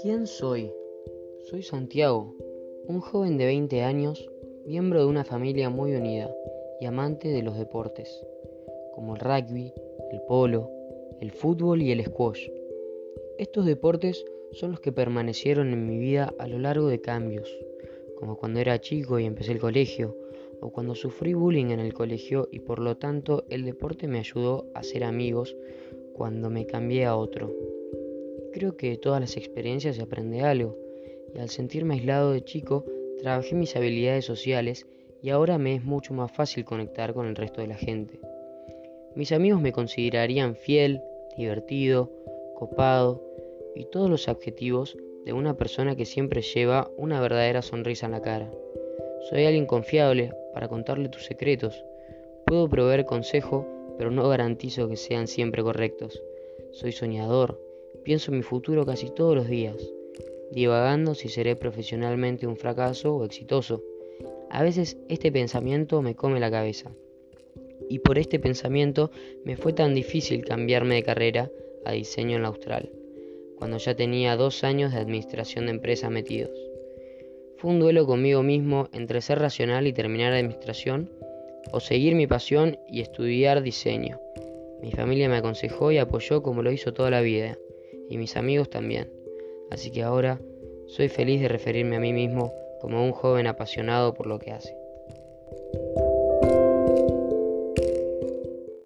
¿Quién soy? Soy Santiago, un joven de 20 años, miembro de una familia muy unida y amante de los deportes, como el rugby, el polo, el fútbol y el squash. Estos deportes son los que permanecieron en mi vida a lo largo de cambios, como cuando era chico y empecé el colegio, o cuando sufrí bullying en el colegio y por lo tanto el deporte me ayudó a ser amigos cuando me cambié a otro. Creo que de todas las experiencias se aprende algo, y al sentirme aislado de chico, trabajé mis habilidades sociales y ahora me es mucho más fácil conectar con el resto de la gente. Mis amigos me considerarían fiel, divertido, copado y todos los adjetivos de una persona que siempre lleva una verdadera sonrisa en la cara. Soy alguien confiable para contarle tus secretos. Puedo proveer consejo, pero no garantizo que sean siempre correctos. Soy soñador, pienso en mi futuro casi todos los días, divagando si seré profesionalmente un fracaso o exitoso. A veces este pensamiento me come la cabeza. Y por este pensamiento me fue tan difícil cambiarme de carrera a diseño en la Austral cuando ya tenía dos años de administración de empresas metidos. Fue un duelo conmigo mismo entre ser racional y terminar administración, o seguir mi pasión y estudiar diseño. Mi familia me aconsejó y apoyó como lo hizo toda la vida, y mis amigos también. Así que ahora soy feliz de referirme a mí mismo como un joven apasionado por lo que hace.